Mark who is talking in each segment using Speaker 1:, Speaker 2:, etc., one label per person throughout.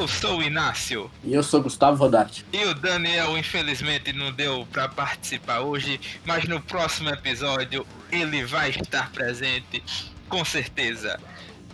Speaker 1: Eu sou o Inácio.
Speaker 2: E eu sou Gustavo Rodarte.
Speaker 1: E o Daniel, infelizmente, não deu para participar hoje, mas no próximo episódio ele vai estar presente, com certeza.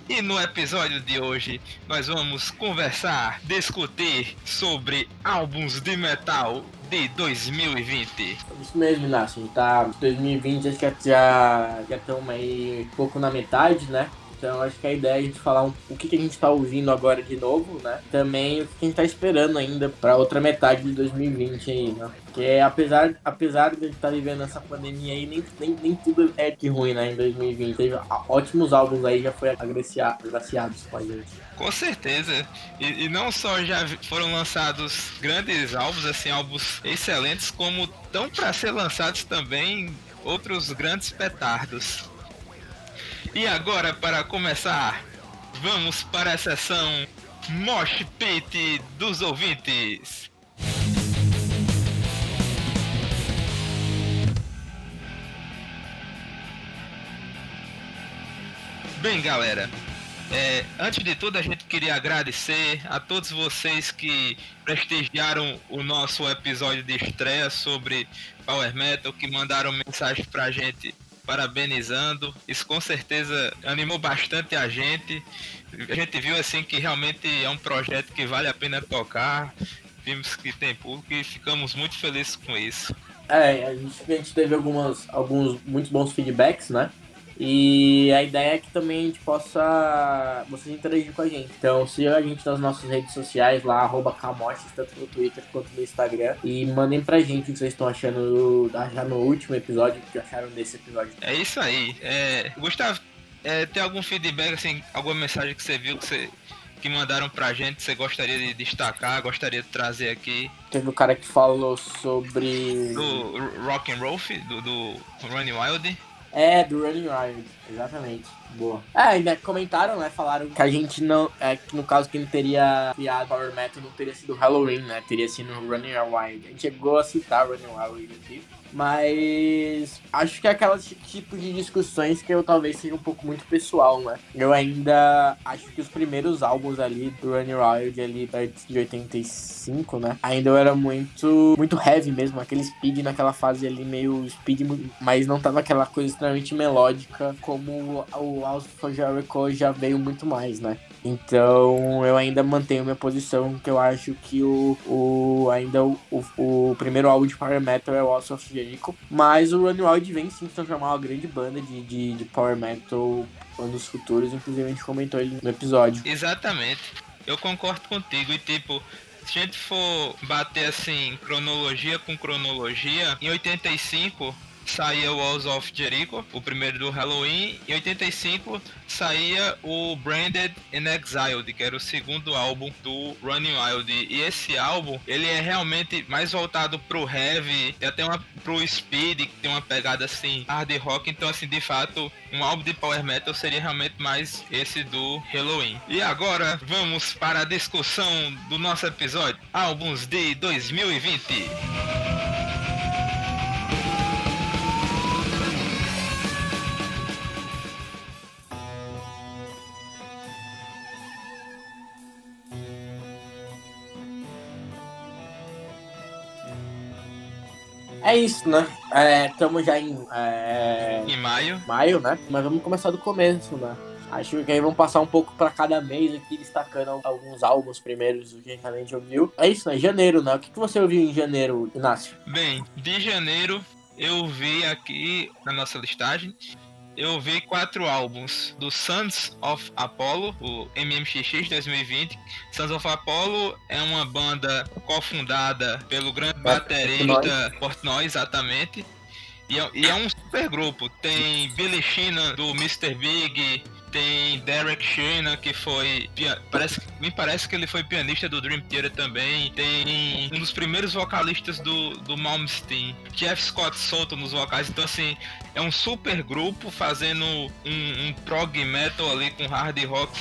Speaker 1: E no episódio de hoje nós vamos conversar, discutir sobre álbuns de metal de 2020.
Speaker 2: Isso mesmo, Inácio. Tá 2020, acho que já já estamos aí um pouco na metade, né? Então acho que a ideia é a gente falar um, o que, que a gente está ouvindo agora de novo, né? Também o que a gente está esperando ainda para outra metade de 2020 aí, né? Porque apesar, apesar de a gente estar tá vivendo essa pandemia aí, nem, nem, nem tudo é que ruim, né? Em 2020. Teve ótimos álbuns aí, já foi agraciados com a gente.
Speaker 1: Com certeza. E, e, não só já foram lançados grandes álbuns, assim, álbuns excelentes, como estão para ser lançados também outros grandes petardos. E agora, para começar, vamos para a sessão Mosh Pit dos ouvintes. Bem, galera, é, antes de tudo, a gente queria agradecer a todos vocês que prestigiaram o nosso episódio de estreia sobre Power Metal, que mandaram mensagem pra gente parabenizando. Isso com certeza animou bastante a gente. A gente viu assim que realmente é um projeto que vale a pena tocar. Vimos que tem público e ficamos muito felizes com isso.
Speaker 2: É, a gente, a gente teve algumas, alguns muito bons feedbacks, né? E a ideia é que também a gente possa vocês interagir com a gente. Então siga a gente nas nossas redes sociais lá, arroba Camoches, tanto no Twitter quanto no Instagram. E mandem pra gente o que vocês estão achando já no último episódio, o que acharam desse episódio.
Speaker 1: É isso aí. É, Gustavo, é, tem algum feedback, assim, alguma mensagem que você viu que você que mandaram pra gente, que você gostaria de destacar, gostaria de trazer aqui?
Speaker 2: Teve o um cara que falou sobre.
Speaker 1: Do Rock and Roll, do, do Running Wild.
Speaker 2: É, do Running Wild, exatamente. Boa. É, ainda comentaram, né? Falaram que a gente não. É, que no caso que ele teria criado Power Metal não teria sido Halloween, né? Teria sido Running Wild. A gente chegou a citar Running Wild aqui. Mas acho que é aquelas tipo de discussões que eu talvez seja um pouco muito pessoal, né? Eu ainda acho que os primeiros álbuns ali do Running Wild ali perto de 85, né? Ainda eu era muito muito heavy mesmo, aquele speed naquela fase ali meio speed, mas não tava aquela coisa extremamente melódica como o Of Jericho já veio muito mais, né? Então eu ainda mantenho minha posição que eu acho que o, o ainda o, o, o primeiro álbum de Power Metal é o House of Jericho, mas o Run Wild vem sim se transformar uma grande banda de, de, de Power Metal anos futuros, inclusive a gente comentou ele no episódio.
Speaker 1: Exatamente, eu concordo contigo e tipo se a gente for bater assim, cronologia com cronologia, em 85 saía o Walls of Jericho, o primeiro do Halloween. Em 85 saía o Branded and Exiled, que era o segundo álbum do Running Wild. E esse álbum, ele é realmente mais voltado pro heavy, e até uma pro speed, que tem uma pegada assim, hard rock. Então, assim, de fato, um álbum de power metal seria realmente mais esse do Halloween. E agora, vamos para a discussão do nosso episódio, álbuns de 2020.
Speaker 2: É isso, né? Estamos é, já em. É...
Speaker 1: Em maio.
Speaker 2: Maio, né? Mas vamos começar do começo, né? Acho que aí vamos passar um pouco para cada mês aqui, destacando alguns álbuns primeiros do que a gente ouviu. É isso, né? Janeiro, né? O que, que você ouviu em janeiro, Inácio?
Speaker 1: Bem, de janeiro eu vi aqui na nossa listagem eu vi quatro álbuns do Sons of Apollo, o MMXX 2020. Sons of Apollo é uma banda cofundada pelo grande baterista Portnoy, exatamente. E é, e é, um super grupo. Tem Billy Sheehan do Mr. Big, tem Derek Sheehan, que foi. Parece, me parece que ele foi pianista do Dream Theater também. Tem um dos primeiros vocalistas do, do Malmsteen, Jeff Scott Soto nos vocais. Então, assim, é um super grupo fazendo um, um prog metal ali com hard rock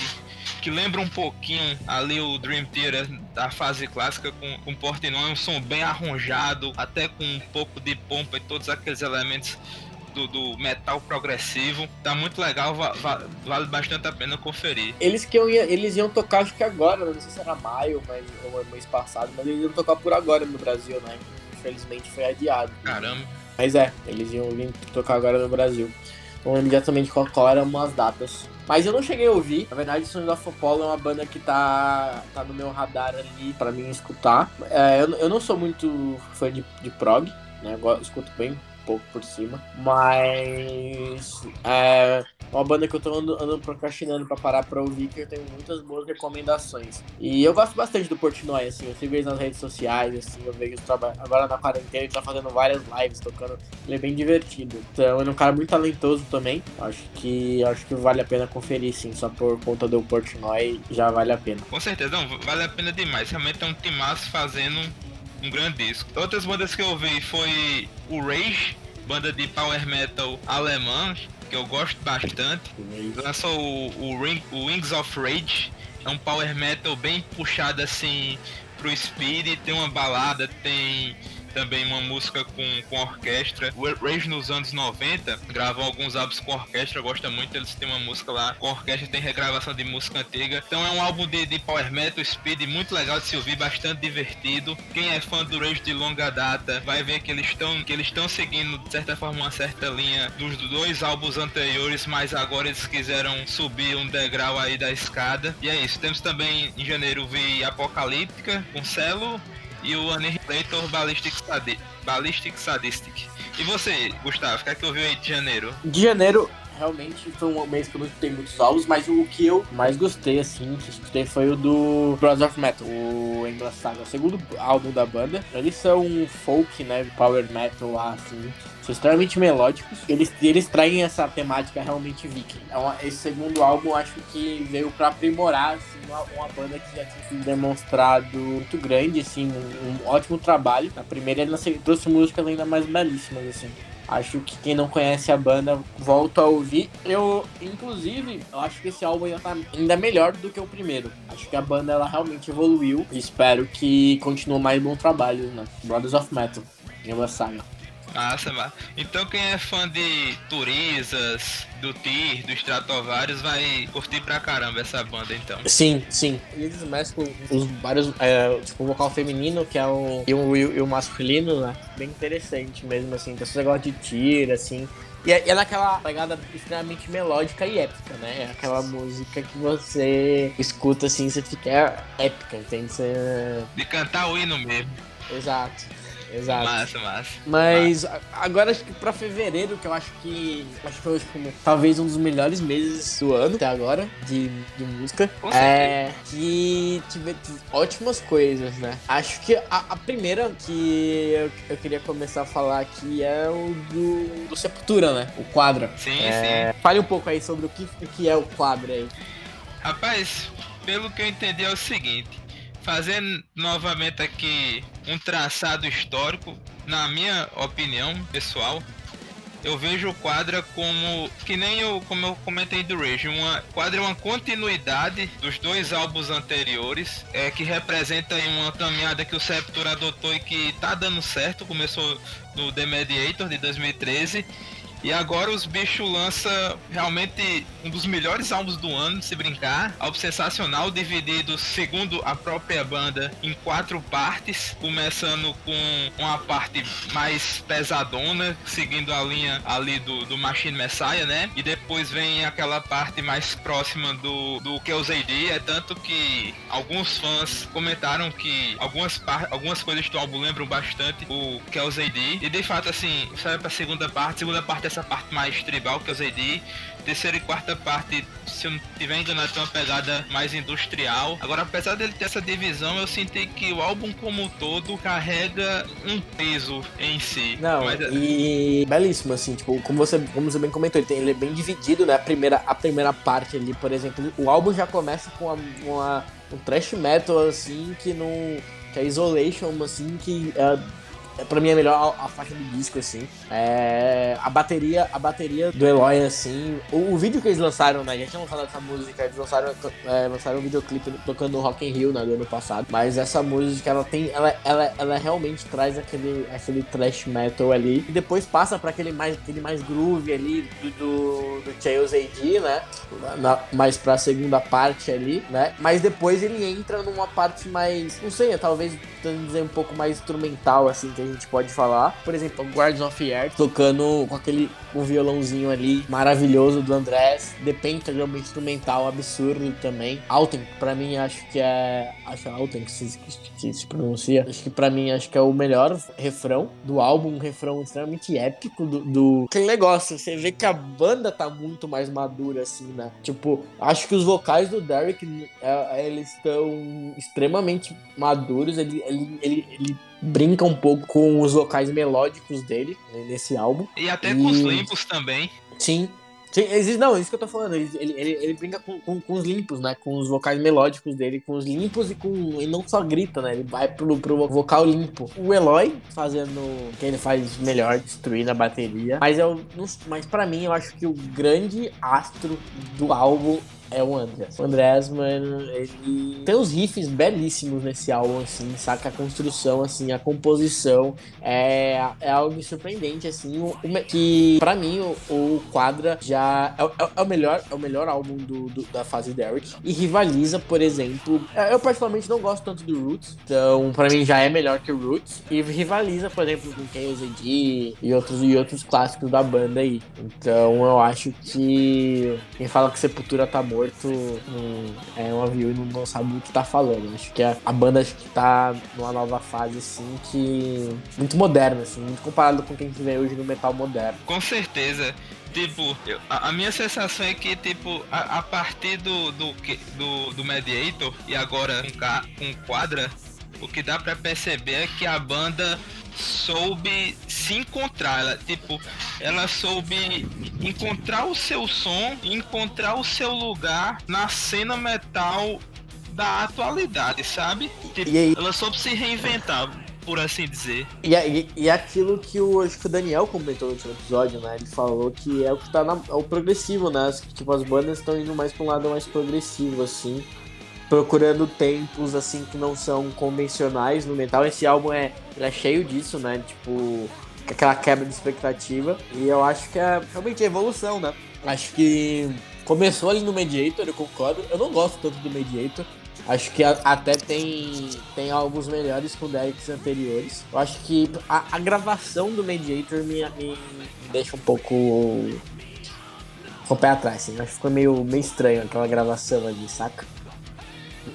Speaker 1: que lembra um pouquinho ali o Dream Theater da fase clássica com, com Portnoy, um som bem arranjado, até com um pouco de pompa e todos aqueles elementos do, do metal progressivo. Tá muito legal, va, va, vale bastante a pena conferir.
Speaker 2: Eles que ia, eles iam tocar, acho que agora, não sei se era maio, mas, ou mês passado, mas eles iam tocar por agora no Brasil, né? Infelizmente foi adiado.
Speaker 1: Caramba.
Speaker 2: Mas é, eles iam vir tocar agora no Brasil. Não lembro exatamente qual, qual eram as datas. Mas eu não cheguei a ouvir. Na verdade, Sons of Apollo é uma banda que tá, tá no meu radar ali pra mim escutar. É, eu, eu não sou muito fã de, de prog, né? Eu escuto bem pouco por cima. Mas é uma banda que eu tô andando, andando procrastinando pra parar pra ouvir, que eu tenho muitas boas recomendações. E eu gosto bastante do Portnoy, assim, eu sigo ele nas redes sociais, assim, eu vejo trabalho. Agora na quarentena ele tá fazendo várias lives tocando. Ele é bem divertido. Então ele é um cara muito talentoso também. Acho que acho que vale a pena conferir, sim. Só por conta do Portnoy já vale a pena.
Speaker 1: Com certeza, não, vale a pena demais. Realmente é um timaço fazendo um grande disco. Outras bandas que eu vi foi o Rage, banda de power metal alemã, que eu gosto bastante. Lançou o, o, Ring, o Wings of Rage, é um power metal bem puxado assim pro speed, tem uma balada, tem também uma música com, com orquestra. O Rage nos anos 90 gravam alguns álbuns com orquestra, gosta muito, eles têm uma música lá com orquestra, tem regravação de música antiga. Então é um álbum de, de power metal, speed, muito legal de se ouvir, bastante divertido. Quem é fã do Rage de longa data vai ver que eles estão que eles estão seguindo de certa forma uma certa linha dos dois álbuns anteriores, mas agora eles quiseram subir um degrau aí da escada. E é isso. Temos também em janeiro vi Apocalíptica com Celo e o Annihilator Ballistic, Ballistic Sadistic. E você, Gustavo, o que é que ouviu aí de janeiro?
Speaker 2: De janeiro, realmente foi um mês que eu não escutei muitos álbuns, mas o que eu mais gostei, assim, que escutei foi o do Brothers of Metal, o England Saga, o segundo álbum da banda. Eles são folk, né, power metal lá, assim, são extremamente melódicos. Eles, eles traem essa temática realmente viking. É esse segundo álbum, acho que veio para aprimorar, assim, uma, uma, banda que já tinha demonstrado muito grande, assim, um, um ótimo trabalho. Na primeira ele trouxe músicas ainda mais belíssimas, assim. Acho que quem não conhece a banda volta a ouvir. Eu, inclusive, eu acho que esse álbum ainda tá ainda melhor do que o primeiro. Acho que a banda ela realmente evoluiu. Espero que continue mais bom trabalho, né? Brothers of Metal, Nova Saga.
Speaker 1: Massa, massa. Então quem é fã de Turisas, do Tyr, do Stratovarius vai curtir pra caramba essa banda então.
Speaker 2: Sim, sim. Eles mesclam os vários, é, tipo o vocal feminino, que é o, e o, e o masculino, né? Bem interessante mesmo, assim. Então você gosta de Tyr, assim. E é, é naquela pegada extremamente melódica e épica, né? É aquela música que você escuta assim, você fica épica, entende? Você...
Speaker 1: De cantar o hino mesmo.
Speaker 2: Exato. Exato.
Speaker 1: Massa, massa.
Speaker 2: Mas massa. agora acho que pra fevereiro, que eu acho que. Acho que foi tipo, talvez um dos melhores meses do ano até agora de, de música.
Speaker 1: Com
Speaker 2: é. Que tive ótimas coisas, né? Acho que a, a primeira que eu, eu, queria começar a falar aqui é o do, do Sepultura, né? O quadro.
Speaker 1: Sim, é,
Speaker 2: sim. Fale um pouco aí sobre o que, o que é o quadro aí.
Speaker 1: Rapaz, pelo que eu entendi é o seguinte fazendo novamente aqui um traçado histórico, na minha opinião pessoal, eu vejo o quadra como que nem eu, como eu comentei do Rage, uma quadra é uma continuidade dos dois álbuns anteriores, é que representa uma caminhada que o Sepultura adotou e que tá dando certo, começou no The Mediator de 2013 e agora os bichos lança realmente um dos melhores álbuns do ano, se brincar. Álbum sensacional, dividido, segundo a própria banda, em quatro partes. Começando com uma parte mais pesadona, seguindo a linha ali do, do Machine Messiah, né? E depois vem aquela parte mais próxima do, do Kills AD. É tanto que alguns fãs comentaram que algumas, algumas coisas do álbum lembram bastante o Kills AD. E de fato, assim, sai pra segunda parte. Segunda parte é essa parte mais tribal que eu usei de terceira e quarta parte, se eu não tiver enganado, tem uma pegada mais industrial. Agora, apesar dele ter essa divisão, eu senti que o álbum como um todo carrega um peso em si.
Speaker 2: Não, Mas... É e belíssimo, assim, tipo, como você, como você bem comentou, ele, tem, ele é bem dividido, né? A primeira, a primeira parte ali, por exemplo, o álbum já começa com uma, uma um thrash metal, assim, que não... que é Isolation, assim, que... É, é, pra mim é melhor a, a faixa do disco, assim. É, a bateria, a bateria do Eloy, assim. O, o, vídeo que eles lançaram, né? Já tinham falado dessa música, eles lançaram, é, lançaram um videoclipe tocando Rock in Rio, né, ano passado. Mas essa música, ela tem. Ela, ela, ela realmente traz aquele, aquele thrash metal ali. E depois passa pra aquele mais, aquele mais groove ali do, do, do Chaos AD, né? Na, mais pra segunda parte ali, né? Mas depois ele entra numa parte mais. Não sei, talvez dizer um pouco mais instrumental, assim, que a gente pode falar. Por exemplo, Guardians of Earth tocando com aquele um violãozinho ali maravilhoso do Andrés. The Pentagram instrumental absurdo também. Alten, pra mim, acho que é. Acho é Alten que se, que se pronuncia. Acho que pra mim, acho que é o melhor refrão do álbum. Um refrão extremamente épico do, do. Aquele negócio, você vê que a banda tá muito mais madura, assim, né? Tipo, acho que os vocais do Derek, é, eles estão extremamente maduros. Ele, ele, ele, ele brinca um pouco com os vocais melódicos dele né, nesse álbum.
Speaker 1: E até e... com os limpos também.
Speaker 2: Sim. Sim, existe, não, é isso que eu tô falando. Ele, ele, ele, brinca com, com, com, os limpos, né? Com os vocais melódicos dele, com os limpos e com. E não só grita, né? Ele vai pro, pro vocal limpo. O Eloy fazendo o que ele faz melhor, destruir na bateria. Mas eu mas para mim, eu acho que o grande astro do álbum é o Andreas. O Andreas, mano, ele tem os riffs belíssimos nesse álbum, assim, saca? A construção, assim, a composição é, é algo surpreendente, assim, o, que pra mim o, o Quadra já é, é, é, o melhor, é o melhor álbum do, do, da fase Derek e rivaliza, por exemplo, é, eu particularmente não gosto tanto do Roots, então pra mim já é melhor que o Roots e rivaliza, por exemplo, com Chaos AD e outros, e outros clássicos da banda aí. Então eu acho que quem fala que Sepultura tá bom morto um, é um avião e não, não sabe o que tá falando. Acho que a, a, banda acho que tá numa nova fase, assim, que. muito moderna, assim, muito comparado com quem vê hoje no metal moderno.
Speaker 1: Com certeza. Tipo, eu, a, a, minha sensação é que, tipo, a, a partir do, do, do, do Mediator e agora com, com Quadra, o que dá para perceber é que a banda soube se encontrar. Ela, tipo, ela soube encontrar o seu som, encontrar o seu lugar na cena metal da atualidade, sabe? Tipo, e aí... Ela soube se reinventar. Por assim dizer.
Speaker 2: E, e, e aquilo que o, acho que o Daniel comentou no último episódio, né? Ele falou que é o que tá na, é o progressivo, né? Tipo, as bandas estão indo mais pra um lado mais progressivo, assim procurando tempos assim que não são convencionais no metal. Esse álbum é, é cheio disso, né? Tipo, aquela quebra de expectativa. E eu acho que é realmente a evolução, né? Acho que começou ali no Mediator, eu concordo. Eu não gosto tanto do Mediator. Acho que a, até tem, tem álbuns melhores com decks anteriores. Eu acho que a, a gravação do Mediator me, me, me, deixa um pouco com o pé atrás, assim. Acho que ficou meio, meio estranho aquela gravação ali, saca?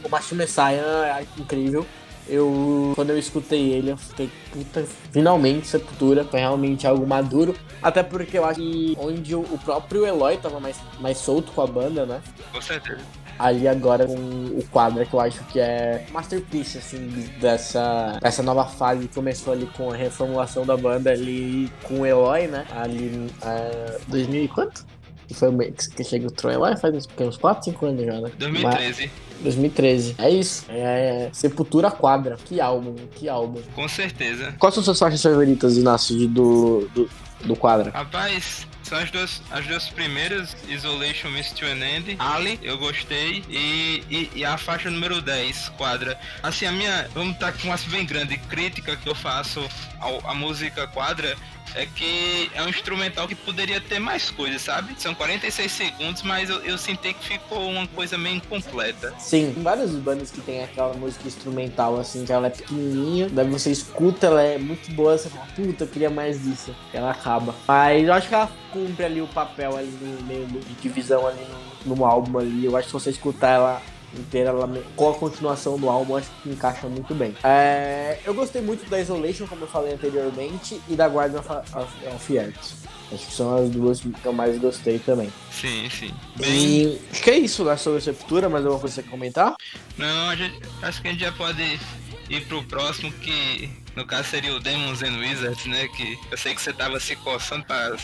Speaker 2: O Macho Messiah é incrível. Eu, quando eu escutei ele, eu fiquei, puta, finalmente Sepultura foi realmente algo maduro. Até porque eu acho que onde o próprio Eloy tava mais, mais solto com a banda, né?
Speaker 1: Com certeza.
Speaker 2: Ali agora com o quadro que eu acho que é masterpiece, assim, dessa, dessa nova fase que começou ali com a reformulação da banda ali com o Eloy, né? Ali, uh, 2000 e quanto? Que foi o que chega o Troy lá faz uns 4, 5 anos já, né?
Speaker 1: 2013. Mas,
Speaker 2: 2013. É isso. É Sepultura Quadra. Que álbum, que álbum.
Speaker 1: Com certeza.
Speaker 2: Quais são suas faixas favoritas, Inácio, do, do, do Quadra?
Speaker 1: Rapaz, são as duas, as duas primeiras, Isolation Miss to an End, Ali, eu gostei, e, e, e, a faixa número 10, Quadra. Assim, a minha, vamos estar tá com uma bem grande crítica que eu faço ao, à música Quadra, é que é um instrumental que poderia ter mais coisas, sabe? São 46 segundos, mas eu, eu senti que ficou uma coisa meio incompleta.
Speaker 2: Sim, tem várias bandas que tem aquela música instrumental, assim, que ela é pequenininha, daí você escuta, ela é muito boa, você fala, puta, eu queria mais disso. Ela acaba. Mas eu acho que ela cumpre ali o papel ali no meio de divisão ali no, no álbum ali. Eu acho que se você escutar ela inteira ela, com a continuação do álbum, acho que encaixa muito bem. É, eu gostei muito da Isolation, como eu falei anteriormente, e da Guardian of, of, of Earth. Acho que são as duas que eu mais gostei também.
Speaker 1: Sim, sim.
Speaker 2: Bem... E acho que é isso né, sobre a Sepultura, mas alguma coisa você quer comentar?
Speaker 1: Não, gente, acho que a gente já pode ir pro próximo, que no caso seria o Demons and Wizards, né? Que eu sei que você tava se coçando pra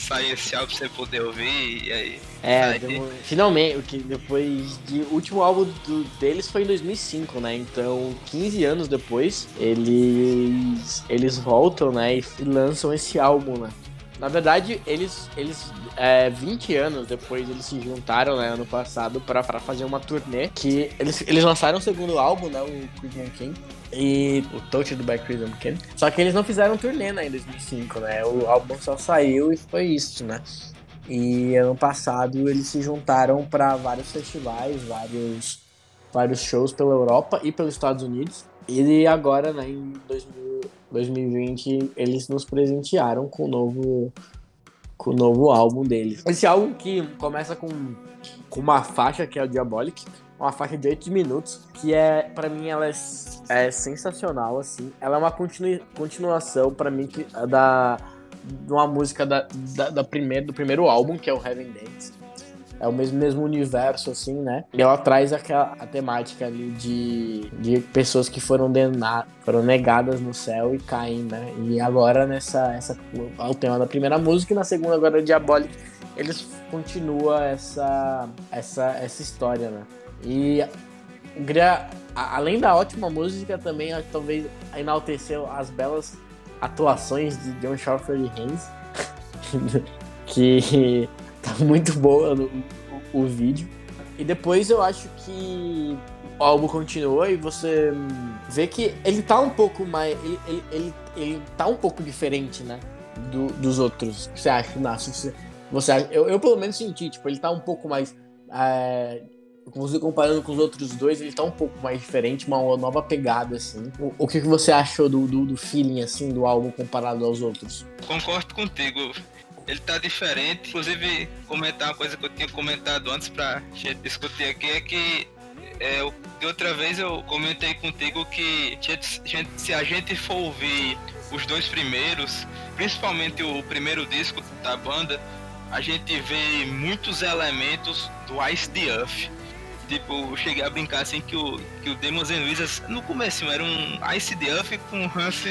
Speaker 1: sair esse álbum pra você poder ouvir e aí.
Speaker 2: É, demo... finalmente, depois de. O último álbum do, deles foi em 2005, né? Então, 15 anos depois, eles. Eles voltam, né? E lançam esse álbum, né? Na verdade, eles, eles é, 20 anos depois, eles se juntaram, né, ano passado, pra, pra fazer uma turnê que eles, eles lançaram o segundo álbum, né, o Crimson King, e o Touch do by Crimson King. Só que eles não fizeram turnê, né, em 2005, né, o álbum só saiu e foi isso, né. E ano passado eles se juntaram para vários festivais, vários, vários shows pela Europa e pelos Estados Unidos. E agora, né, em 2000, 2020, eles nos presentearam com o novo, com o novo álbum deles. Esse álbum que começa com, com uma faixa que é o Diabolic, uma faixa de 8 minutos, que é, para mim, ela é, é, sensacional, assim. Ela é uma continu, continuação, para mim, que, da, de uma música da, da, da primeira, do primeiro álbum, que é o Heaven Dance é o mesmo, mesmo universo, assim, né? E ela traz aquela, a temática ali de, de pessoas que foram, dena, foram negadas no céu e caem, né? E agora nessa. Essa, o tema da primeira música e na segunda agora Diabolic, eles continuam essa, essa, essa história, né? E além da ótima música, também talvez enalteceu as belas atuações de John Schaffer e Haynes, que Tá muito boa no, o, o vídeo. E depois eu acho que o álbum continua e você vê que ele tá um pouco mais. Ele, ele, ele, ele tá um pouco diferente, né? Do, dos outros. Você acha, Nácio? Você, você eu, eu pelo menos senti, tipo, ele tá um pouco mais. É, você comparando com os outros dois, ele tá um pouco mais diferente, uma nova pegada, assim. O, o que, que você achou do, do, do feeling, assim, do álbum comparado aos outros?
Speaker 1: Concordo contigo ele tá diferente. Inclusive, comentar uma coisa que eu tinha comentado antes pra gente discutir aqui é que é, de outra vez eu comentei contigo que se a gente for ouvir os dois primeiros, principalmente o primeiro disco da banda, a gente vê muitos elementos do Ice the Earth. Tipo, eu cheguei a brincar assim que o, que o Demons and Wizards no começo era um Ice Earth com Hans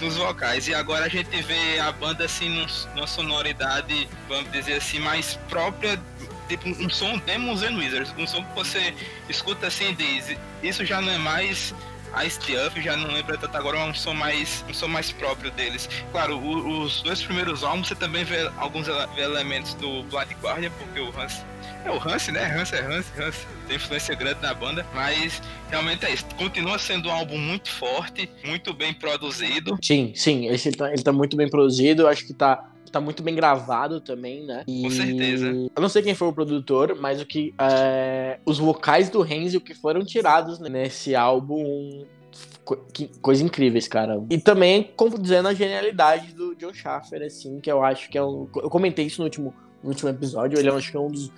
Speaker 1: nos vocais. E agora a gente vê a banda assim num, numa sonoridade, vamos dizer assim, mais própria tipo um som Demons and Wizards, um som que você escuta assim e diz, isso já não é mais Ice Up, já não lembro tanto agora, é um som mais um som mais próprio deles. Claro, o, os dois primeiros álbuns você também vê alguns elementos do Black Guardian, porque o Hans é o Hans, né? Hans é Hans, Hans tem influência grande na banda, mas realmente é isso. Continua sendo um álbum muito forte, muito bem produzido.
Speaker 2: Sim, sim, ele tá, ele tá muito bem produzido, acho que tá tá muito bem gravado também, né?
Speaker 1: E... Com certeza.
Speaker 2: Eu não sei quem foi o produtor, mas o que. É... Os vocais do Renzi, o que foram tirados nesse álbum. Co que, coisa incríveis, cara. E também, como dizendo, a genialidade do John Schaffer, assim, que eu acho que é um. Eu comentei isso no último, no último episódio, ele é, acho que é um dos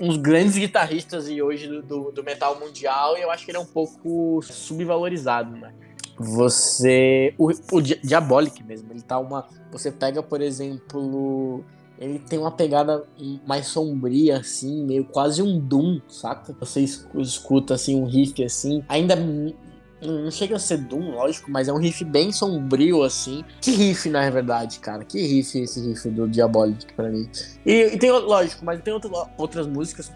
Speaker 2: uns grandes guitarristas e hoje do, do, do, metal mundial e eu acho que ele é um pouco subvalorizado, né? Você. O, o Diabolic mesmo, ele tá uma. Você pega, por exemplo. Ele tem uma pegada mais sombria, assim, meio quase um Doom, saca? Você escuta, assim, um riff, assim, ainda não chega a ser Doom, lógico, mas é um riff bem sombrio, assim. Que riff, na verdade, cara. Que riff esse riff do Diabolic pra mim. E, e tem, lógico, mas tem outro, outras músicas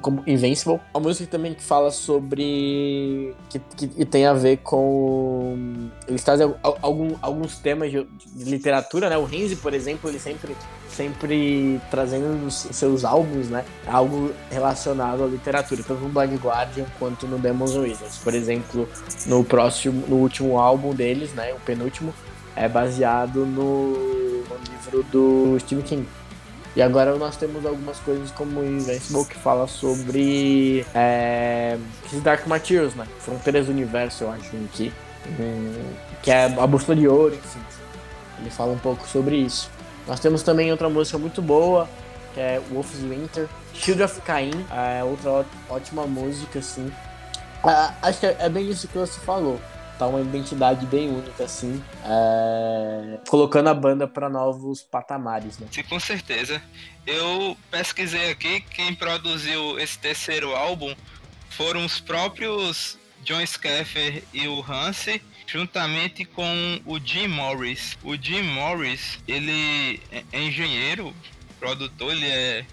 Speaker 2: como Invincible. Uma música também que fala sobre. que, que, que tem a ver com. Eles trazem algum, alguns temas de, de, literatura, né? O Renzi, por exemplo, ele sempre, sempre trazendo nos seus álbuns, né? Algo relacionado à literatura, tanto no Blind Guardian quanto no Demons Wizards. Por exemplo, no próximo, no último álbum deles, né? O penúltimo, é baseado no, no livro do Stephen King. E agora nós temos algumas coisas como Invincible que fala sobre é, Dark Materials, né? Fronteiras do Universo, eu acho, que, que é a bússola de ouro, enfim. Ele fala um pouco sobre isso. Nós temos também outra música muito boa, que é Wolf's Winter. Shield of Cain, é outra ótima música, assim. Ah, acho que é bem isso que você falou tá uma identidade bem única, assim, é... colocando a banda para novos patamares, né?
Speaker 1: Sim, com certeza. Eu pesquisei aqui, quem produziu esse terceiro álbum foram os próprios John Scaffer e o Hansen, juntamente com o Jim Morris. O Jim Morris, ele é engenheiro, produtor, ele é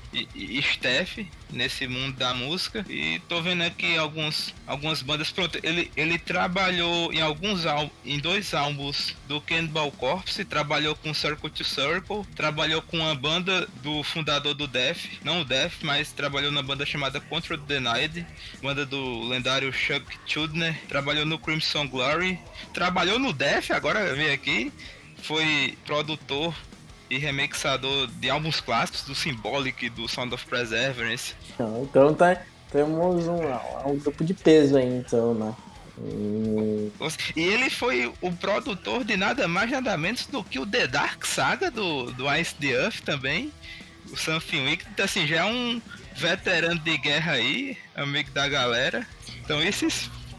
Speaker 1: staff nesse mundo da música. E tô vendo aqui alguns, algumas bandas. Pronto, ele, ele trabalhou em alguns em dois álbuns do Cannibal Corpse, trabalhou com Circle to Circle, trabalhou com a banda do fundador do Death, não o Death, mas trabalhou na banda chamada Control Denied, banda do lendário Chuck Chudner, trabalhou no Crimson Glory, trabalhou no Death, agora veio aqui, foi produtor e remixador de álbuns clássicos do Symbolic, do Sound of Preservance.
Speaker 2: Então, então tá, temos um, um grupo de peso aí, então, né?
Speaker 1: E ele foi o produtor de nada mais nada menos do que o The Dark Saga do, do Ice the Earth também. O Wicked, então, assim, já é um veterano de guerra aí, amigo da galera. Então isso,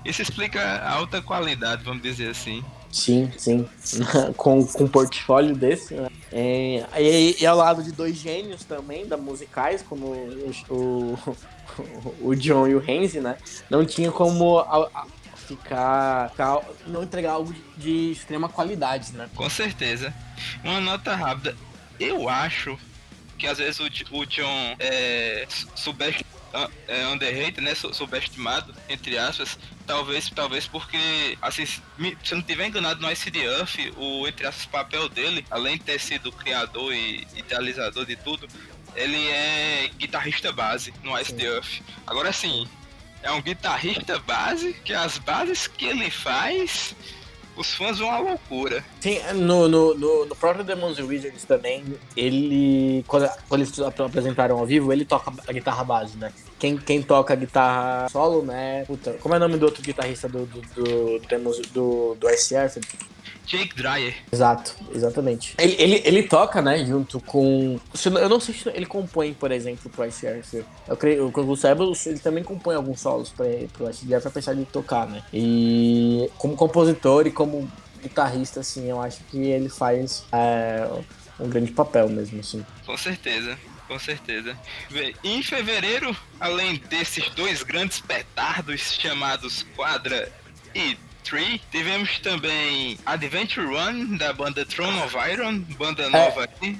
Speaker 1: isso explica a alta qualidade, vamos dizer assim.
Speaker 2: Sim, sim. com, com um portfólio desse, né? É, e, e, ao lado de dois gênios também, da musicais, como o, o, o John e o Renzi, né? Não tinha como a, a ficar, ficar, não entregar algo de, extrema qualidade, né?
Speaker 1: Com certeza. Uma nota rápida. Eu acho que às vezes o, o John é é, underrated, né? Subestimado, entre aspas. Talvez, talvez porque, assim, se eu não tiver enganado no Ice the Earth, o, entre aspas, papel dele, além de ter sido criador e idealizador de tudo, ele é guitarrista base no Ice Sim. the Earth. Agora sim, é um guitarrista base que as bases que ele faz os fãs vão à loucura.
Speaker 2: Sim, no, no, no, no próprio Demons Wizards também, ele. Quando, quando eles apresentaram ao vivo, ele toca a guitarra base, né? Quem, quem toca a guitarra solo, né? Puta, como é o nome do outro guitarrista do, do, do, do, do, do SR?
Speaker 1: Jake Dreyer.
Speaker 2: Exato, exatamente. Ele, ele, ele toca, né, junto com. Eu não sei se ele compõe, por exemplo, pro ICR. Eu creio que o Sebo, ele também compõe alguns solos pra, pro ICR pra pensar de tocar, né? E como compositor e como guitarrista, assim, eu acho que ele faz é, um grande papel mesmo, assim.
Speaker 1: Com certeza. Com certeza. Em fevereiro, além desses dois grandes petardos chamados Quadra e Tree. Tivemos também Adventure Run, da banda Throne of Iron, banda é. nova é. aqui.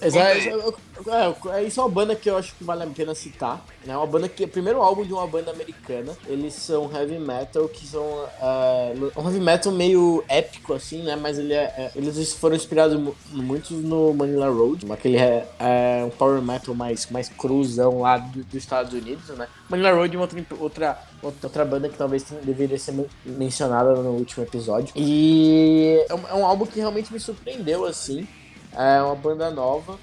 Speaker 2: Exato. É, é, isso é uma banda que eu acho que vale a pena citar. É né? uma banda que o primeiro álbum de uma banda americana. Eles são heavy metal, que são uh, um heavy metal meio épico, assim, né? Mas ele é, é, eles foram inspirados muito no Manila Road, aquele é, é, um power metal mais, mais cruzão lá do, dos Estados Unidos, né? Manila Road é uma outra, outra, outra banda que talvez deveria ser mencionada no último episódio. E é um, é um álbum que realmente me surpreendeu, assim. É uma banda nova.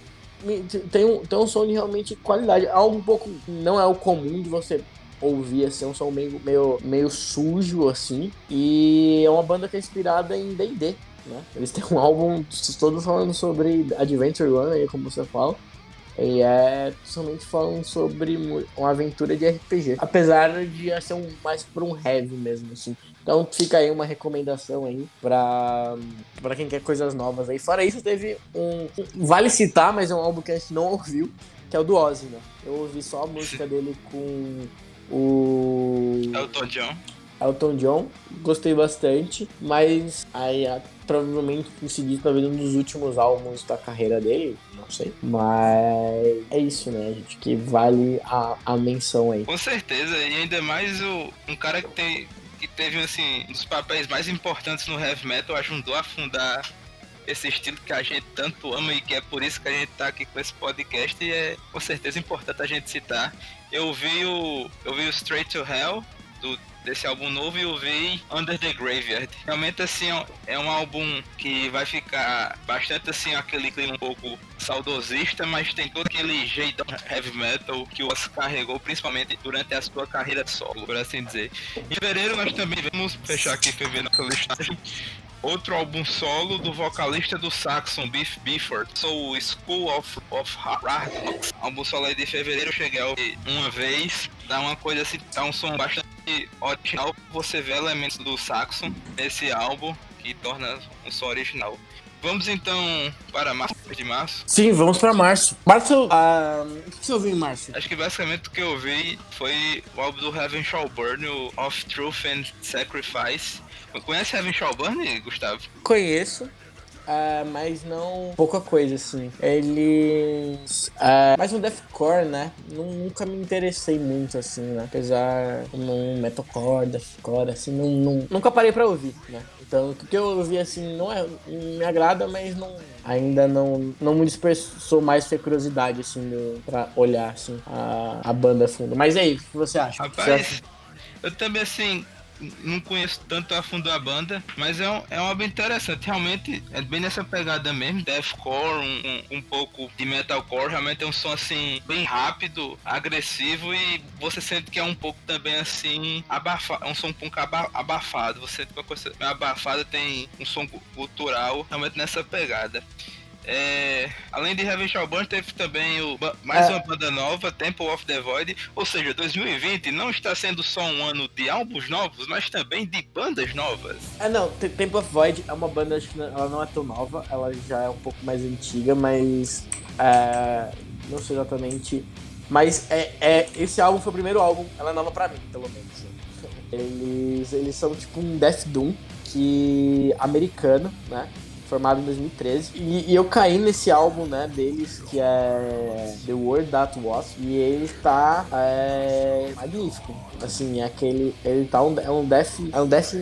Speaker 2: Tem um, tem um som de realmente qualidade. Algo um pouco. Não é o comum de você ouvir, assim, é um som meio, meio, meio sujo, assim. E é uma banda que é inspirada em DD. Né? Eles têm um álbum todos falando sobre Adventure Run, aí, como você fala. E é somente falando sobre uma aventura de RPG. Apesar de ser um, mais por um heavy mesmo, assim. Então fica aí uma recomendação aí pra, pra quem quer coisas novas aí. Fora isso, teve um. Vale citar, mas é um álbum que a gente não ouviu, que é o do Ozzy, né? Eu ouvi só a música dele com o.
Speaker 1: Elton John.
Speaker 2: Elton John, gostei bastante, mas aí provavelmente consegui talvez um dos últimos álbuns da carreira dele, não sei. Mas é isso, né, gente? Que vale a, a menção aí.
Speaker 1: Com certeza, e ainda mais o, um cara que, tem, que teve assim, um dos papéis mais importantes no heavy metal, ajudou a fundar esse estilo que a gente tanto ama e que é por isso que a gente tá aqui com esse podcast e é com certeza importante a gente citar. Eu vi o, eu vi o Straight to Hell do desse álbum novo e eu vi Under the Graveyard. Realmente, assim, é um álbum que vai ficar bastante, assim, aquele clima um pouco saudosista, mas tem todo aquele jeito heavy metal que o Oz carregou, principalmente durante a sua carreira solo, por assim dizer. Em fevereiro, nós também vamos fechar aqui fevereiro nossa listagem outro álbum solo do vocalista do Saxon, Beef Bifford, sou School of, of Hard. Álbum solo aí de fevereiro, cheguei a ouvir uma vez, dá uma coisa assim, dá um som bastante original, você vê elementos do Saxon nesse álbum, que torna um som original. Vamos então para março de março.
Speaker 2: Sim, vamos para março. Março, ah, o que você ouviu em março?
Speaker 1: Acho que basicamente o que eu vi foi o álbum do Heaven Shall Burn, o Of Truth and Sacrifice. Conhece Heaven Shall Burn, Gustavo?
Speaker 2: Conheço. Uh, mas não pouca coisa assim. Eles. Uh, mas no deathcore, né? Nunca me interessei muito assim, né? Apesar no metalcore, deathcore, assim, não, não, nunca parei para ouvir, né? Então, o que eu ouvi assim não é me agrada, mas não ainda não não me dispersou mais ter curiosidade assim do, para olhar assim a, a banda fundo. Mas aí, o que você acha?
Speaker 1: Rapaz,
Speaker 2: você
Speaker 1: acha? eu também assim não conheço tanto a fundo a banda, mas é um, é um álbum interessante. Realmente é bem nessa pegada mesmo, deathcore, um, um, um pouco de metalcore. Realmente é um som assim, bem rápido, agressivo e você sente que é um pouco também assim, abafado. É um som um pouco abafado. Você sente uma coisa abafada, tem um som cultural, realmente nessa pegada. É, além de Heaven Shall Burn, teve também o, mais é. uma banda nova, Temple of the Void. Ou seja, 2020 não está sendo só um ano de álbuns novos, mas também de bandas novas.
Speaker 2: É, não, Temple of Void é uma banda, acho que ela não é tão nova, ela já é um pouco mais antiga, mas. É, não sei exatamente. Mas é, é, esse álbum foi o primeiro álbum, ela é nova pra mim, pelo menos. Eles, eles são tipo um Death Doom que americano, né? Formado em 2013. E, e, eu caí nesse álbum, né, deles, que é The World That Was. E ele tá é, magnífico. Assim, é aquele. Ele tá um, é um death. É um death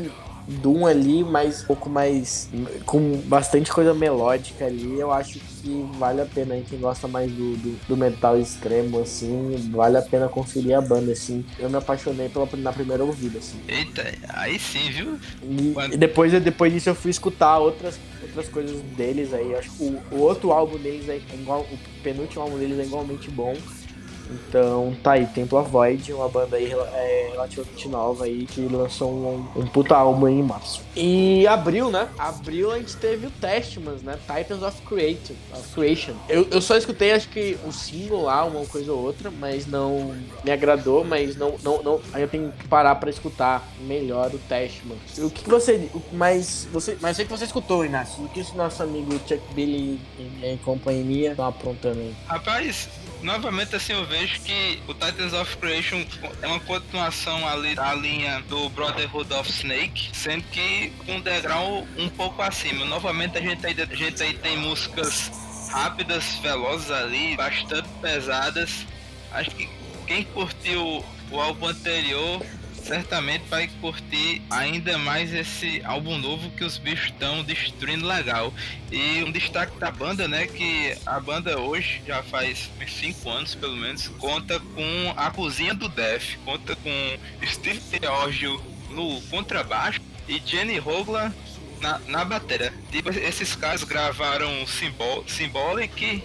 Speaker 2: Doom ali, mas um pouco mais. com bastante coisa melódica ali. Eu acho que vale a pena aí, quem gosta mais do, do, do, metal extremo, assim, vale a pena conferir a banda, assim. Eu me apaixonei pela, na primeira ouvida, assim.
Speaker 1: Eita, aí sim, viu?
Speaker 2: E, e, depois, depois disso eu fui escutar outras, outras coisas deles aí. Eu acho que o, o outro álbum deles é igual. O penúltimo álbum deles é igualmente bom. Então tá aí, Temple of Void, uma banda aí é, relativamente nova aí que lançou um, um puta álbum aí em março. E abril, né? Abril a gente teve o Testmans, né? Titans of, Creator, of Creation. Eu, eu só escutei acho que o single lá, uma coisa ou outra, mas não me agradou, mas não, não, não aí eu tenho que parar pra escutar melhor o Testman. O que, que você. Mas você. Mas sei que você escutou, Inácio. O que esse nosso amigo Chuck Billy e, e companhia estão aprontando aí?
Speaker 1: Rapaz, novamente assim eu vejo que o Titans of Creation é uma continuação ali da linha do Brotherhood of Snake, sendo que um degrau um pouco acima. Novamente a gente aí, a gente aí tem músicas rápidas, velozes ali, bastante pesadas. Acho que quem curtiu o álbum anterior certamente vai curtir ainda mais esse álbum novo que os bichos estão destruindo legal. E um destaque da banda, né? Que a banda hoje, já faz uns 5 anos pelo menos, conta com a cozinha do Def, conta com Steve Teorgio no contrabaixo e Jenny Hogla na, na bateria. Tipo, esses caras gravaram Symbol Symbolic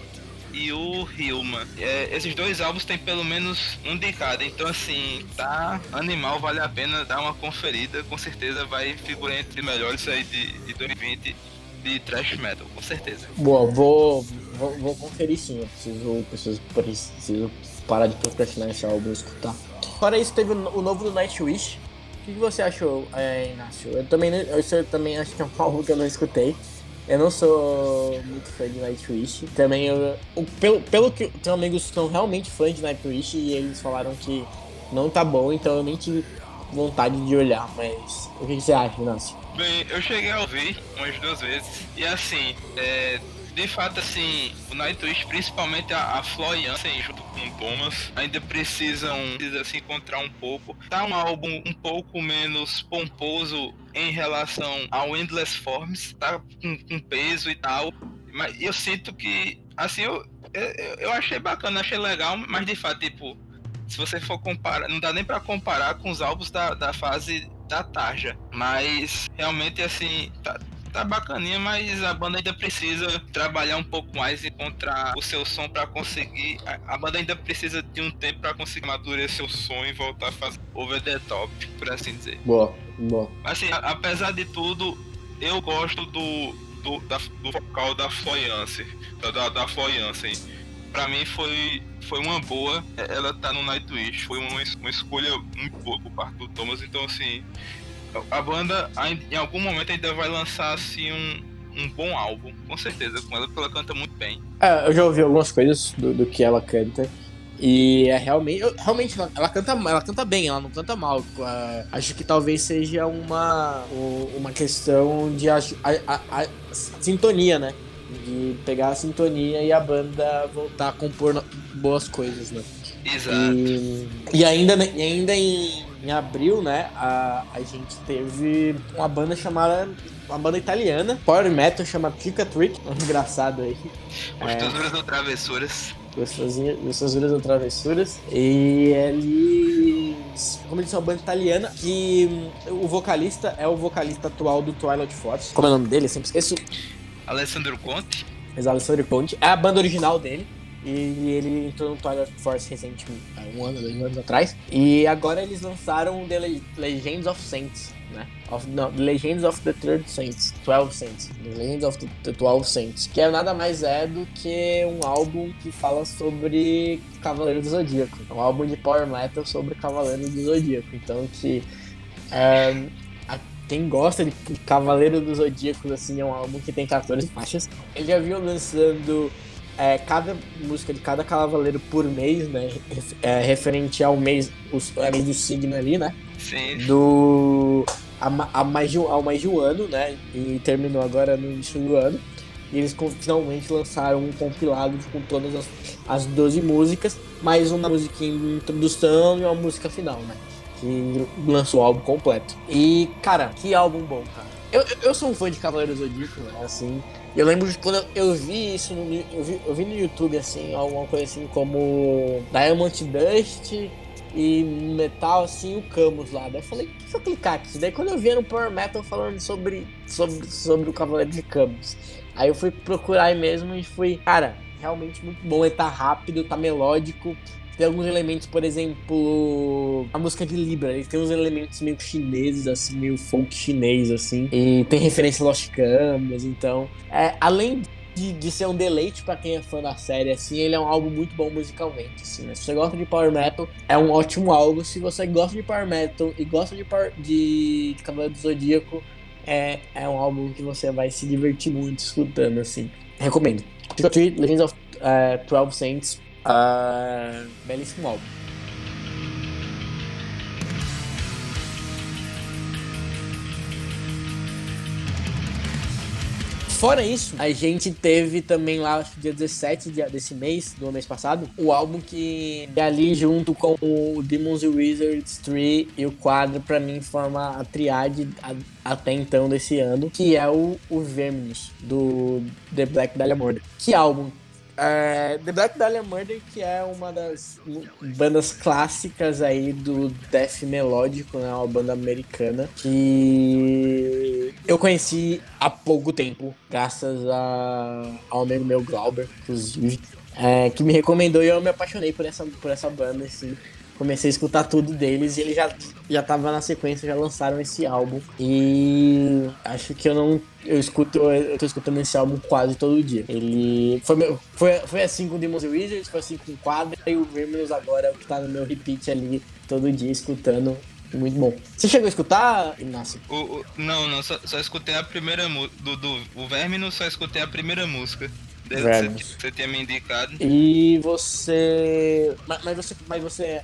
Speaker 1: e o Hillman. É, esses dois álbuns tem pelo menos um de cada, então assim, tá animal, vale a pena dar uma conferida, com certeza vai figurar entre melhores aí de, de 2020 de thrash metal, com certeza.
Speaker 2: Boa, vou, vou, vou conferir sim, eu preciso, preciso, preciso parar de procrastinar esse álbum e escutar. Fora isso, teve o novo do Nightwish. O que você achou, é, Inácio? Eu também, eu também acho que é um álbum que eu não escutei. Eu não sou muito fã de Nightwish. Também, eu, pelo, pelo que tenho amigos que são realmente fãs de Nightwish e eles falaram que não tá bom, então eu nem tive vontade de olhar. Mas o que, você acha, Inácio?
Speaker 1: Bem, eu cheguei a ouvir umas duas vezes e assim, é, de fato, assim, o Nightwish, principalmente a, a Flo Jansen junto com o Thomas, ainda precisam, precisam se encontrar um pouco. Tá um álbum um pouco menos pomposo em relação ao Endless Forms, tá com, com peso e tal. Mas eu sinto que, assim, eu, eu, eu achei bacana, achei legal, mas de fato, tipo, se você for comparar, não dá nem para comparar com os álbuns da, da fase da Tarja. Mas realmente assim, tá, tá bacaninha, mas a banda ainda precisa trabalhar um pouco mais e encontrar o seu som para conseguir. A, banda ainda precisa de um tempo para conseguir amadurecer o som e voltar a fazer over the top, por assim dizer.
Speaker 2: Boa, boa.
Speaker 1: Assim, a, apesar de tudo, eu gosto do, do, da, do vocal da Floyance, da, da Floyance. Pra mim foi, foi uma boa ela tá no Nightwish. Foi uma, uma escolha muito boa por parte do Thomas. Então, assim, a banda em algum momento ainda vai lançar assim um, um bom álbum, com certeza, com ela, porque ela canta muito bem.
Speaker 2: É, eu já ouvi algumas coisas do, do que ela canta. E é realmente, eu, realmente ela, ela, canta, ela canta bem, ela não canta mal. Uh, acho que talvez seja uma, uma questão de a, a, a, sintonia, né? De pegar a sintonia e a banda voltar a compor boas coisas, né?
Speaker 1: Exato.
Speaker 2: E, e ainda, e ainda em, em abril, né, a, a gente teve uma banda chamada. Uma banda italiana, Power Metal, chama Trick Trick. Engraçado aí.
Speaker 1: Gostosuras é, ou Travessuras.
Speaker 2: Gostosuras ou Travessuras. E eles. Como eles são uma banda italiana, que o vocalista é o vocalista atual do Twilight Force. Como é o nome dele? Eu sempre esqueço.
Speaker 1: Alessandro Conte.
Speaker 2: Exato, Alessandro Conte. É a banda original dele. E ele entrou no Twilight Force recentemente, um ano, dois anos atrás. E agora eles lançaram The Legends of Saints, né? Of, não, The Legends of the Third Saints, 12 Saints. The Legends of the 12 Saints. Que é nada mais é do que um álbum que fala sobre Cavaleiro do Zodíaco. É um álbum de power metal sobre Cavaleiro do Zodíaco. Então que... É, quem gosta de Cavaleiro dos Zodíacos, assim, é um álbum que tem 14 faixas. Ele já viu lançando é, cada música de cada cavaleiro por mês, né? É, referente ao mês, os, é, mês do signo ali, né?
Speaker 1: Sim.
Speaker 2: Do. A, a mais de, ao mais de um ano, né? E terminou agora no início do ano. E eles finalmente lançaram um compilado com todas as, as 12 músicas, mais uma música em introdução e uma música final, né? Que lançou o álbum completo. E, cara, que álbum bom, cara. Eu, eu sou um fã de Cavaleiro Zodíaco, né? Assim, eu lembro de quando eu, vi isso, no, eu, vi, eu vi no YouTube, assim, alguma coisa assim como Diamond Dust e metal, assim, o Camus lá. Daí eu falei, deixa eu clicar aqui. Daí quando eu vi no Power Metal falando sobre, sobre, sobre o Cavaleiro de Camus. Aí eu fui procurar aí mesmo e fui, cara, realmente muito bom. Ele tá rápido, tá melódico. Tem alguns elementos, por exemplo, a música de Libra, ele tem uns elementos meio chineses, assim, meio folk chinês, assim. E tem referência a Lost Canvas, então. É, além de, de, ser um deleite para quem é fã da série, assim, ele é um álbum muito bom musicalmente, assim, né? Se você gosta de Power Metal, é um ótimo álbum. Se você gosta de Power Metal e gosta de, de, de Cavaleiro do Zodíaco, é, é um álbum que você vai se divertir muito escutando, assim. Recomendo. Legends of uh, 12 Saints Uh, belíssimo álbum. Fora isso, a gente teve também lá, acho que dia 17 desse mês, do mês passado, o álbum que é ali junto com o Demons Wizards 3 e o quadro, pra mim, forma a triade até então desse ano, que é o, o do The Black Dahlia Murder. Que álbum é, The Black Dahlia Murder, que é uma das bandas clássicas aí do death melódico, né? Uma banda americana que eu conheci há pouco tempo, graças a, ao amigo meu Glauber, inclusive, é, que me recomendou e eu me apaixonei por essa, por essa banda, assim comecei a escutar tudo deles e eles já, já tava na sequência, já lançaram esse álbum. E acho que eu não. Eu escuto, eu tô escutando esse álbum quase todo dia. Ele. Foi, foi, foi assim com Demons Wizards, foi assim com Quadra e o Verminus agora é o que tá no meu repeat ali todo dia escutando. Muito bom. Você chegou a escutar, Inácio?
Speaker 1: O, o, não, não, só, só escutei a primeira música. Do, do, o Verminus só escutei a primeira música. Você, você tinha me indicado.
Speaker 2: E você. Mas, mas você, mas você é,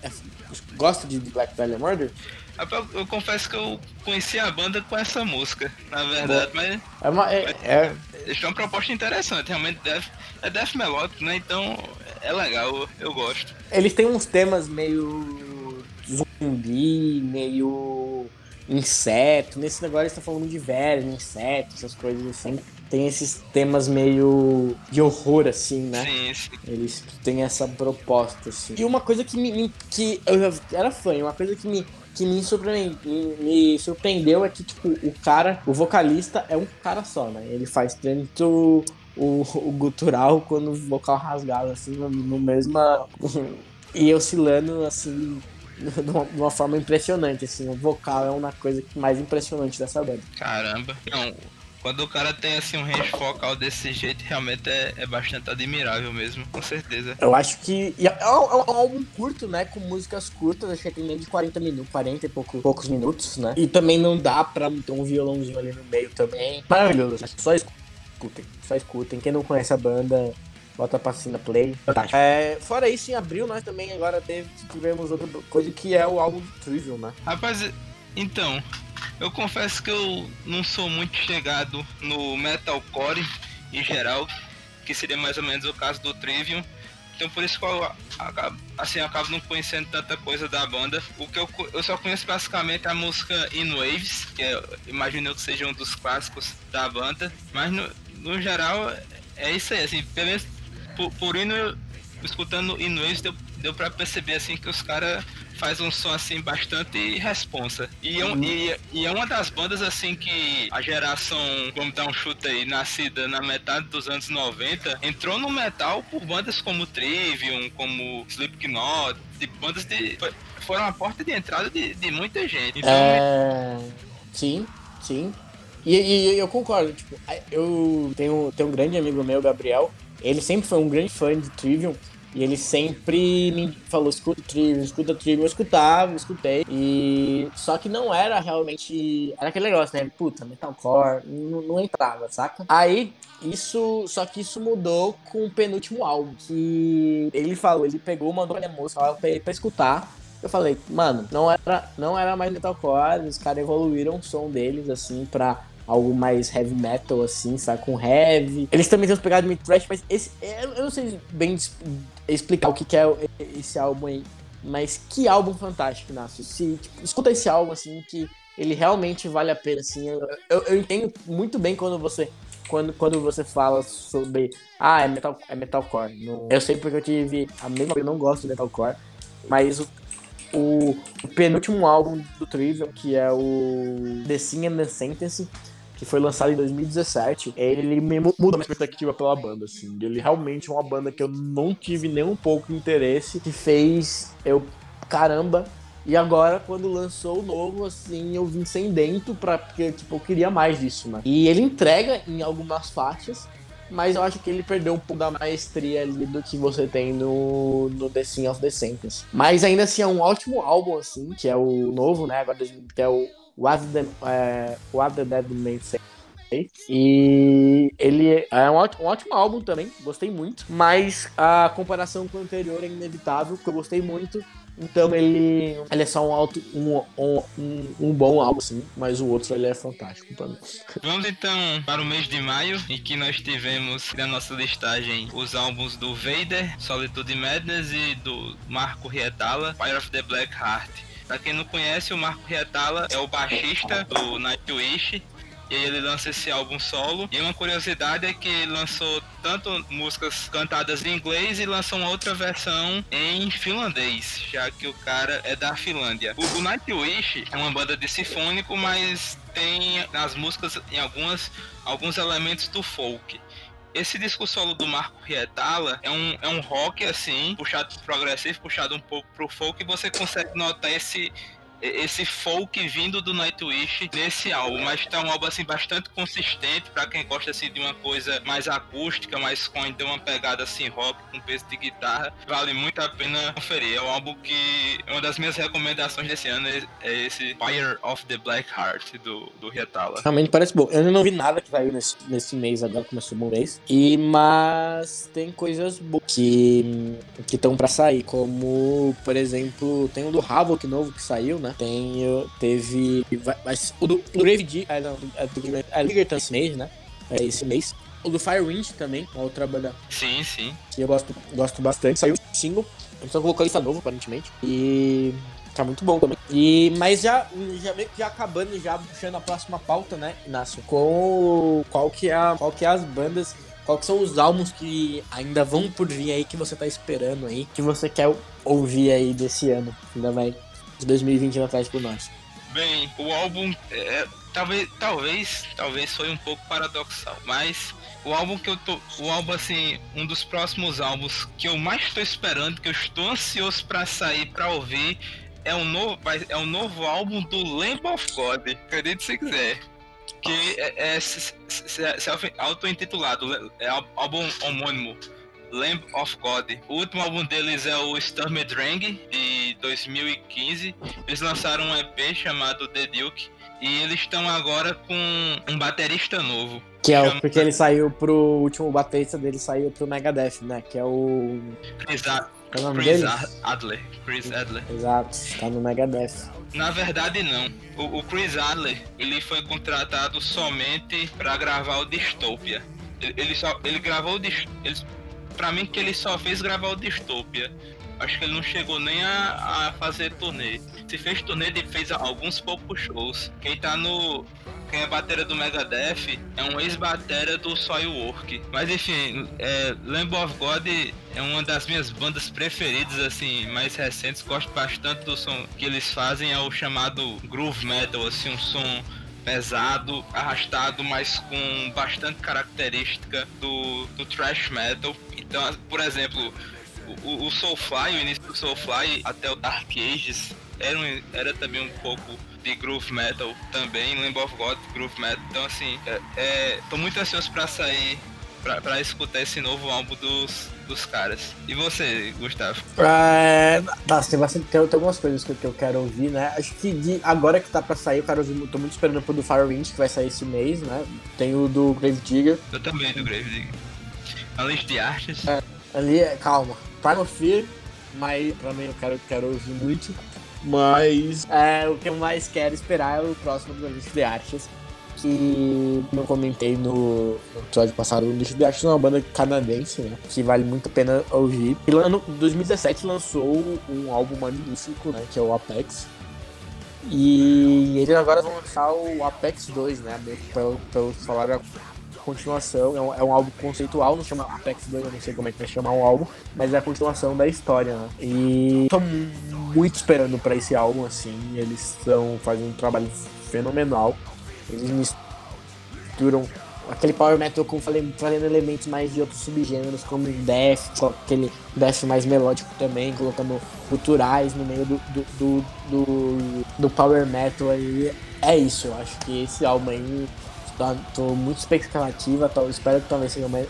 Speaker 2: gosta de Black Dahlia Murder?
Speaker 1: Eu, eu, confesso que eu conheci a banda com essa música, na verdade, mas.
Speaker 2: É uma. É, é...
Speaker 1: Eles uma proposta interessante, realmente death, é death melódico, né? Então é legal, eu, eu gosto.
Speaker 2: Eles têm uns temas meio zumbi, meio inseto. Nesse negócio eles estão falando de velho, inseto, essas coisas assim tem esses temas meio de horror, assim, né?
Speaker 1: Sim, sim.
Speaker 2: Eles têm essa proposta, assim. E uma coisa que me. que eu era fã, uma coisa que me. Que me, surpreendeu, me surpreendeu é que, tipo, o cara, o vocalista é um cara só, né? Ele faz tanto o, o gutural quanto o vocal rasgado, assim, no, no mesma. e oscilando, assim, de uma, de uma, forma impressionante, assim. O vocal é uma coisa mais impressionante dessa banda.
Speaker 1: Caramba. Não, quando o cara tem assim um range focal desse jeito, realmente é, é bastante admirável mesmo, com certeza.
Speaker 2: Eu acho que. É, é, um, é um álbum curto, né? Com músicas curtas, acho que tem menos de 40 minutos, 40 e pouco, poucos minutos, né? E também não dá pra ter um violãozinho ali no meio também. Maravilhoso, só escutem, só escutem. Quem não conhece a banda, bota pra cima play. Fantástico. É, fora isso, em abril nós também agora teve, tivemos outra coisa que é o álbum Trivial, né?
Speaker 1: Rapaz, então, eu confesso que eu não sou muito chegado no metalcore em geral, que seria mais ou menos o caso do Trivium. Então por isso que eu acabo, assim, eu acabo não conhecendo tanta coisa da banda. O que eu, eu só conheço basicamente a música In Waves, que é, imagino que seja um dos clássicos da banda. Mas no, no geral é isso aí, assim, pelo menos por, por indo, escutando In Waves deu, deu pra perceber assim que os caras faz um som assim bastante responsa. E, é um, e, e, é uma das bandas assim que a geração, vamos dar um chute aí, nascida na metade dos anos 90, entrou no metal por bandas como Trivium, como Slipknot, de bandas de. Foram a porta de entrada de, de muita gente.
Speaker 2: Então, é... Sim, sim. E, e, eu concordo, tipo, eu tenho, tenho um grande amigo meu, Gabriel, ele sempre foi um grande fã de Trivium, e ele sempre me falou, escuta Trivium, escuta Trivium. Eu escutava, escutei. E... Só que não era realmente... Era aquele negócio, né? Puta, metalcore, não, não entrava, saca? Aí, isso... Só que isso mudou com o penúltimo álbum. Que ele falou, ele pegou, mandou a moça lá pra, pra escutar. Eu falei, mano, não era, não era mais metalcore, os caras evoluíram o som deles, assim, pra algo mais heavy metal, assim, sabe? Com heavy. Eles também têm os pegadas de mid-thrash, mas esse, eu não sei bem explicar o que, que é esse álbum aí. Mas que álbum fantástico, Inácio. Se, tipo, escuta esse álbum, assim, que ele realmente vale a pena, assim. Eu, eu, eu, entendo muito bem quando você quando, quando você fala sobre ah, é, metal, é metalcore. Eu sei porque eu tive a mesma coisa, eu não gosto de metalcore, mas o, o, o penúltimo álbum do Trivial, que é o The Sin and the Sentence, que foi lançado em 2017, ele muda minha perspectiva pela banda, assim. Ele realmente é uma banda que eu não tive nem um pouco de interesse, que fez eu, caramba, e agora, quando lançou o novo, assim, eu vim sem dentro pra, porque, tipo, eu queria mais disso, né? E ele entrega em algumas faixas, mas eu acho que ele perdeu um pouco da maestria ali do que você tem no, no The Sin of the Sentence. Mas ainda assim, é um ótimo álbum, assim, que é o novo, né? Agora, que é o What the, é, What the Dead May Say. E ele é um ótimo, um ótimo, álbum também, gostei muito. Mas a comparação com o anterior é inevitável, porque eu gostei muito. Então ele, ele é só um, alto, um, um, um bom álbum, assim, mas o outro ele é fantástico pra mim.
Speaker 1: Vamos então para o mês de maio, em que nós tivemos na nossa listagem os álbuns do Vader, Solitude Madness e do Marco Rietala, Fire of the Black Heart. Pra quem não conhece, o Marco Riatala é o baixista do Nightwish. E ele lança esse álbum solo. E uma curiosidade é que ele lançou tanto músicas cantadas em inglês e lançou uma outra versão em finlandês, já que o cara é da Finlândia. O, o Nightwish é uma banda de sinfônico, mas tem nas músicas em algumas alguns elementos do folk. Esse disco solo do Marco Rietala é um, é um rock, assim, puxado pro progressivo, puxado um pouco pro folk, e você consegue notar esse esse folk vindo do Nightwish nesse álbum, mas tá um álbum assim bastante consistente para quem gosta assim de uma coisa mais acústica, mais com ainda uma pegada assim rock com peso de guitarra, vale muito a pena conferir. É um álbum que uma das minhas recomendações desse ano é, é esse Fire of the Black Heart do do Rietala.
Speaker 2: Realmente parece bom. Eu não vi nada que saiu nesse, nesse mês agora começou o mês. E mas tem coisas boas que que estão para sair, como por exemplo, tem o do Havoc novo que saiu, né? Né? Tem, teve. Mas o do, do Grave D. Ah, não, é do Ligerton esse mês, né? É esse mês. O do Firewind também, uma outra banda.
Speaker 1: Sim, sim.
Speaker 2: Que eu gosto, gosto bastante. Saiu um single. Então colocou lista novo, aparentemente. E. Tá muito bom também. E, mas já, já meio que já acabando, já puxando a próxima pauta, né, Inácio? Com qual que é, a, qual que é as bandas quais são os álbuns que ainda vão por vir aí que você tá esperando aí, que você quer ouvir aí desse ano? Ainda vai de 2020 atrás por nós?
Speaker 1: Bem, o álbum é, talvez, talvez, talvez foi um pouco paradoxal, mas o álbum que eu tô, o álbum assim, um dos próximos álbuns que eu mais estou esperando, que eu estou ansioso para sair para ouvir, é um novo, é um novo álbum do Lamb of God, acredite se quiser. Que é, é, é auto-intitulado, é álbum homônimo Lamb of God. O último álbum deles é o Stormdrang, de 2015. Eles lançaram um EP chamado The Duke. E eles estão agora com um baterista novo.
Speaker 2: Que é o, porque ele saiu pro último baterista dele saiu pro Megadeth, né? Que é o.
Speaker 1: Exato.
Speaker 2: É o nome
Speaker 1: Chris
Speaker 2: dele?
Speaker 1: Adler. Chris Adler.
Speaker 2: Exato, tá no Megadeth.
Speaker 1: Na verdade, não. O, o Chris Adler, ele foi contratado somente pra gravar o Dystopia. Ele, ele só, ele gravou o Dys- ele, Pra mim, que ele só fez gravar o Dystopia. Acho que ele não chegou nem a, a fazer turnê. Se fez turnê, ele fez alguns poucos shows. Quem tá no. Quem é batera do Megadeth é um ex-batera do Soilwork. Mas enfim, é, Lamb of God é uma das minhas bandas preferidas, assim, mais recentes. Gosto bastante do som que eles fazem, é o chamado groove metal, assim, um som pesado, arrastado, mas com bastante característica do, do thrash metal. Então, por exemplo, o, o Soulfly, o início do Soulfly até o Dark Ages era, um- era também um pouco de groove metal também, Lamb of God, groove metal. Então assim, é, é, tô muito ansioso pra sair, pra escutar esse novo álbum dos, dos caras. E você, Gustavo?
Speaker 2: É, nossa, tem bastante. Tem, tem algumas coisas que, eu- que eu quero ouvir, né? Acho que de, agora que tá pra sair, eu quero ouvir. Tô muito esperando pro do Firewind, que vai sair esse mês, né? Tem o do Grave Digger.
Speaker 1: Eu também, do Grave Digger. A lista de artes.
Speaker 2: Ali, é- calma. Primal Fear, mas mim eu quero, quero ouvir muito. Mas é, o que eu mais quero esperar é o próximo do List de Artes. Que eu comentei no, no episódio passado. O List de Artes é uma banda canadense, né? Que vale muito a pena ouvir. E lá no 2017 lançou um álbum magnífico, né? Que é o Apex. E eles agora vão lançar o Apex 2, né? Pelo, pelo falaram a continuação. É um, é um álbum conceitual, não chama Apex 2, eu não sei como é que vai chamar o álbum, mas é a continuação da história, né? E tô muito esperando pra esse álbum, assim. Eles estão fazendo um trabalho fenomenal. Eles misturam aquele power metal com fazendo elementos mais de outros subgêneros, como o death, aquele death mais melódico também, colocando culturais no meio do, do, do, do, do power metal aí. É isso, eu acho que esse álbum aí tá- tô muito expectativa, tô, espero que talvez seja o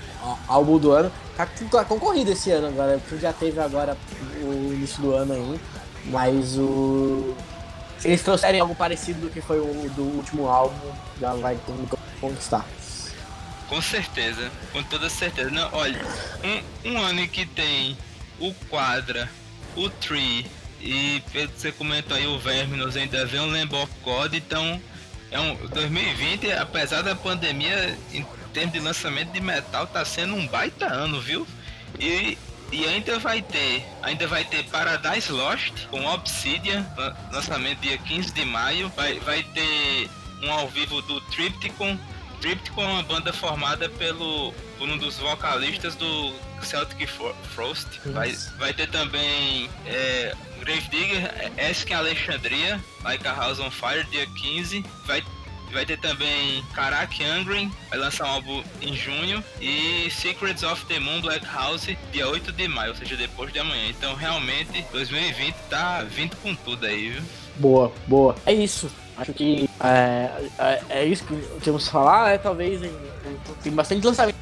Speaker 2: álbum do ano. Tá, tá concorrido esse ano agora, porque já teve agora o início do ano aí, mas o. Se eles trouxerem algo parecido do que foi o do último álbum, já vai ter que conquistar.
Speaker 1: Com certeza, com toda certeza. Não, olha, um, um ano que tem o Quadra, o Tree e você comentou aí, o Verminous ainda vem of God, então é um 2020, apesar da pandemia, em termos de lançamento de metal, tá sendo um baita ano, viu? E, e ainda vai ter, ainda vai ter Paradise Lost com Obsidian, lan- lançamento dia 15 de maio, vai, vai ter um ao vivo do Tripticon, Tripticon é uma banda formada pelo por um dos vocalistas do Celtic Fro- Frost. Vai, vai ter também é, Gravedigger, Ask Alexandria, Like a House on Fire, dia 15. Vai, vai ter também Karak Angry, vai lançar um álbum em junho. E Secrets of the Moon Black House, dia 8 de maio, ou seja, depois de amanhã. Então realmente 2020 tá vindo com tudo aí, viu?
Speaker 2: Boa, boa. É isso. Acho que é, é, é isso que temos que falar, é talvez em- em- tem bastante lançamento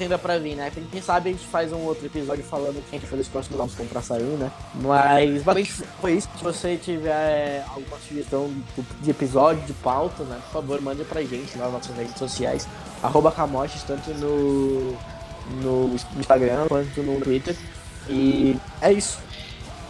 Speaker 2: ainda pra vir, né? Quem sabe a gente faz um outro episódio falando quem foi os próximos álbuns que pra sair, né? Mas basicamente foi isso. Se você tiver alguma sugestão de- episódio, de pauta, né? Por favor, mande pra gente nas nossas redes sociais. Arroba Camoches, tanto no, no Instagram quanto no Twitter. E é isso.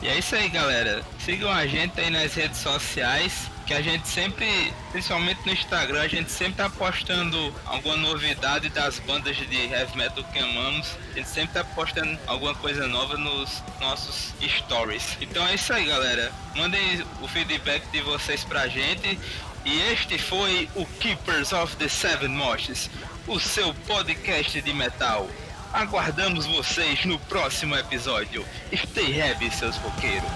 Speaker 1: E é isso aí, galera. Sigam a gente aí nas redes sociais, que a gente sempre, principalmente no Instagram, a gente sempre tá postando alguma novidade das bandas de heavy metal que amamos. A gente sempre tá postando alguma coisa nova nos nossos stories. Então é isso aí, galera. Mandem o feedback de vocês pra gente. E este foi o Keepers of the Seven Moshes, o seu podcast de metal. Aguardamos vocês no próximo episódio. Stay heavy, seus roqueiros.